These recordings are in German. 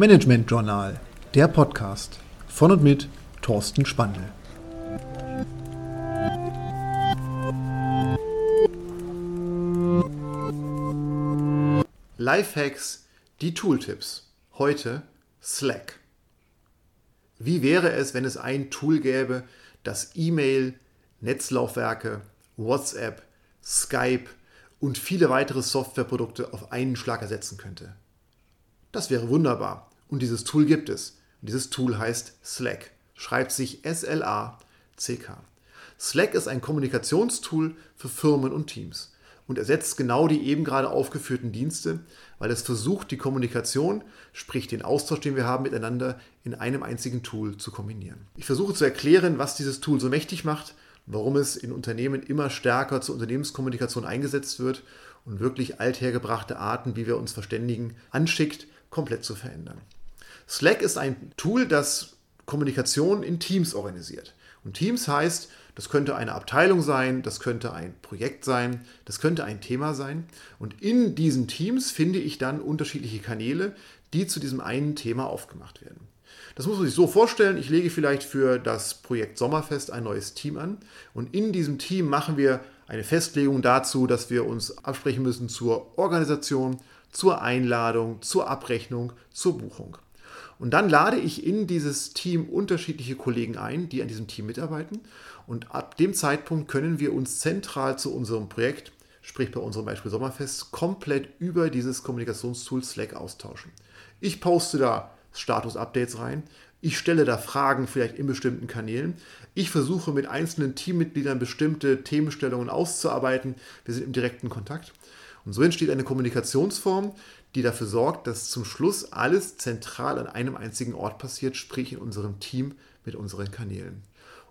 Management Journal, der Podcast von und mit Thorsten Spandl. Lifehacks, die Tooltips. Heute Slack. Wie wäre es, wenn es ein Tool gäbe, das E-Mail, Netzlaufwerke, WhatsApp, Skype und viele weitere Softwareprodukte auf einen Schlag ersetzen könnte? Das wäre wunderbar. Und dieses Tool gibt es. Und dieses Tool heißt Slack. Schreibt sich S-L-A-C-K. Slack ist ein Kommunikationstool für Firmen und Teams und ersetzt genau die eben gerade aufgeführten Dienste, weil es versucht, die Kommunikation, sprich den Austausch, den wir haben miteinander, in einem einzigen Tool zu kombinieren. Ich versuche zu erklären, was dieses Tool so mächtig macht, warum es in Unternehmen immer stärker zur Unternehmenskommunikation eingesetzt wird und wirklich althergebrachte Arten, wie wir uns verständigen, anschickt, komplett zu verändern. Slack ist ein Tool, das Kommunikation in Teams organisiert. Und Teams heißt, das könnte eine Abteilung sein, das könnte ein Projekt sein, das könnte ein Thema sein. Und in diesen Teams finde ich dann unterschiedliche Kanäle, die zu diesem einen Thema aufgemacht werden. Das muss man sich so vorstellen, ich lege vielleicht für das Projekt Sommerfest ein neues Team an und in diesem Team machen wir eine Festlegung dazu, dass wir uns absprechen müssen zur Organisation, zur Einladung, zur Abrechnung, zur Buchung. Und dann lade ich in dieses Team unterschiedliche Kollegen ein, die an diesem Team mitarbeiten. Und ab dem Zeitpunkt können wir uns zentral zu unserem Projekt, sprich bei unserem Beispiel Sommerfest, komplett über dieses Kommunikationstool Slack austauschen. Ich poste da Status-Updates rein. Ich stelle da Fragen vielleicht in bestimmten Kanälen. Ich versuche mit einzelnen Teammitgliedern bestimmte Themenstellungen auszuarbeiten. Wir sind im direkten Kontakt. Und so entsteht eine Kommunikationsform, die dafür sorgt, dass zum Schluss alles zentral an einem einzigen Ort passiert, sprich in unserem Team mit unseren Kanälen.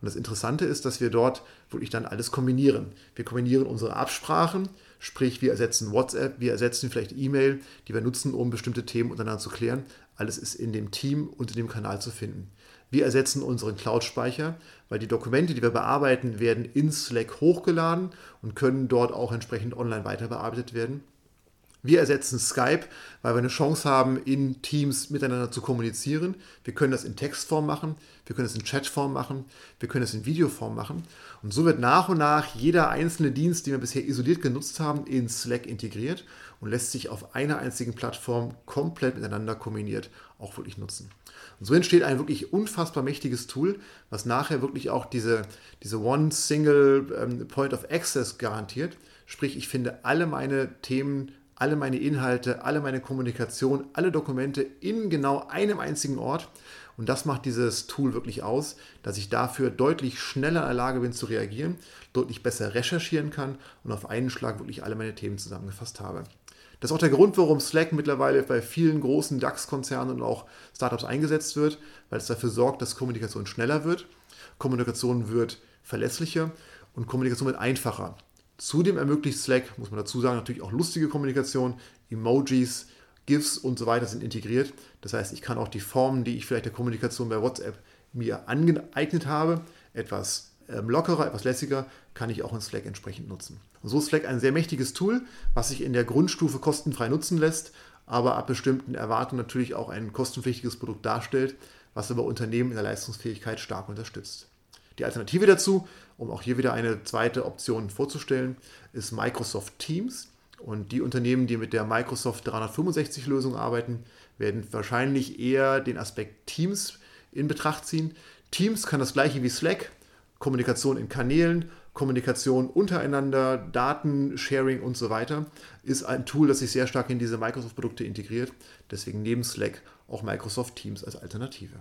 Und das Interessante ist, dass wir dort wirklich dann alles kombinieren. Wir kombinieren unsere Absprachen, sprich wir ersetzen WhatsApp, wir ersetzen vielleicht E-Mail, die wir nutzen, um bestimmte Themen untereinander zu klären. Alles ist in dem Team und in dem Kanal zu finden. Wir ersetzen unseren Cloud-Speicher, weil die Dokumente, die wir bearbeiten, werden in Slack hochgeladen und können dort auch entsprechend online weiter bearbeitet werden. Wir ersetzen Skype, weil wir eine Chance haben, in Teams miteinander zu kommunizieren. Wir können das in Textform machen, wir können es in Chatform machen, wir können es in Videoform machen. Und so wird nach und nach jeder einzelne Dienst, den wir bisher isoliert genutzt haben, in Slack integriert und lässt sich auf einer einzigen Plattform komplett miteinander kombiniert auch wirklich nutzen. Und so entsteht ein wirklich unfassbar mächtiges Tool, was nachher wirklich auch diese, diese One Single ähm, Point of Access garantiert. Sprich, ich finde alle meine Themen alle meine Inhalte, alle meine Kommunikation, alle Dokumente in genau einem einzigen Ort. Und das macht dieses Tool wirklich aus, dass ich dafür deutlich schneller in der Lage bin zu reagieren, deutlich besser recherchieren kann und auf einen Schlag wirklich alle meine Themen zusammengefasst habe. Das ist auch der Grund, warum Slack mittlerweile bei vielen großen DAX-Konzernen und auch Startups eingesetzt wird, weil es dafür sorgt, dass Kommunikation schneller wird, Kommunikation wird verlässlicher und Kommunikation wird einfacher. Zudem ermöglicht Slack, muss man dazu sagen, natürlich auch lustige Kommunikation, Emojis, GIFs und so weiter sind integriert. Das heißt, ich kann auch die Formen, die ich vielleicht der Kommunikation bei WhatsApp mir angeeignet habe, etwas ähm, lockerer, etwas lässiger, kann ich auch in Slack entsprechend nutzen. Und so ist Slack ein sehr mächtiges Tool, was sich in der Grundstufe kostenfrei nutzen lässt, aber ab bestimmten Erwartungen natürlich auch ein kostenpflichtiges Produkt darstellt, was aber Unternehmen in der Leistungsfähigkeit stark unterstützt. Die Alternative dazu, um auch hier wieder eine zweite Option vorzustellen, ist Microsoft Teams. Und die Unternehmen, die mit der Microsoft 365-Lösung arbeiten, werden wahrscheinlich eher den Aspekt Teams in Betracht ziehen. Teams kann das gleiche wie Slack, Kommunikation in Kanälen, Kommunikation untereinander, Datensharing und so weiter, ist ein Tool, das sich sehr stark in diese Microsoft-Produkte integriert. Deswegen neben Slack auch Microsoft Teams als Alternative.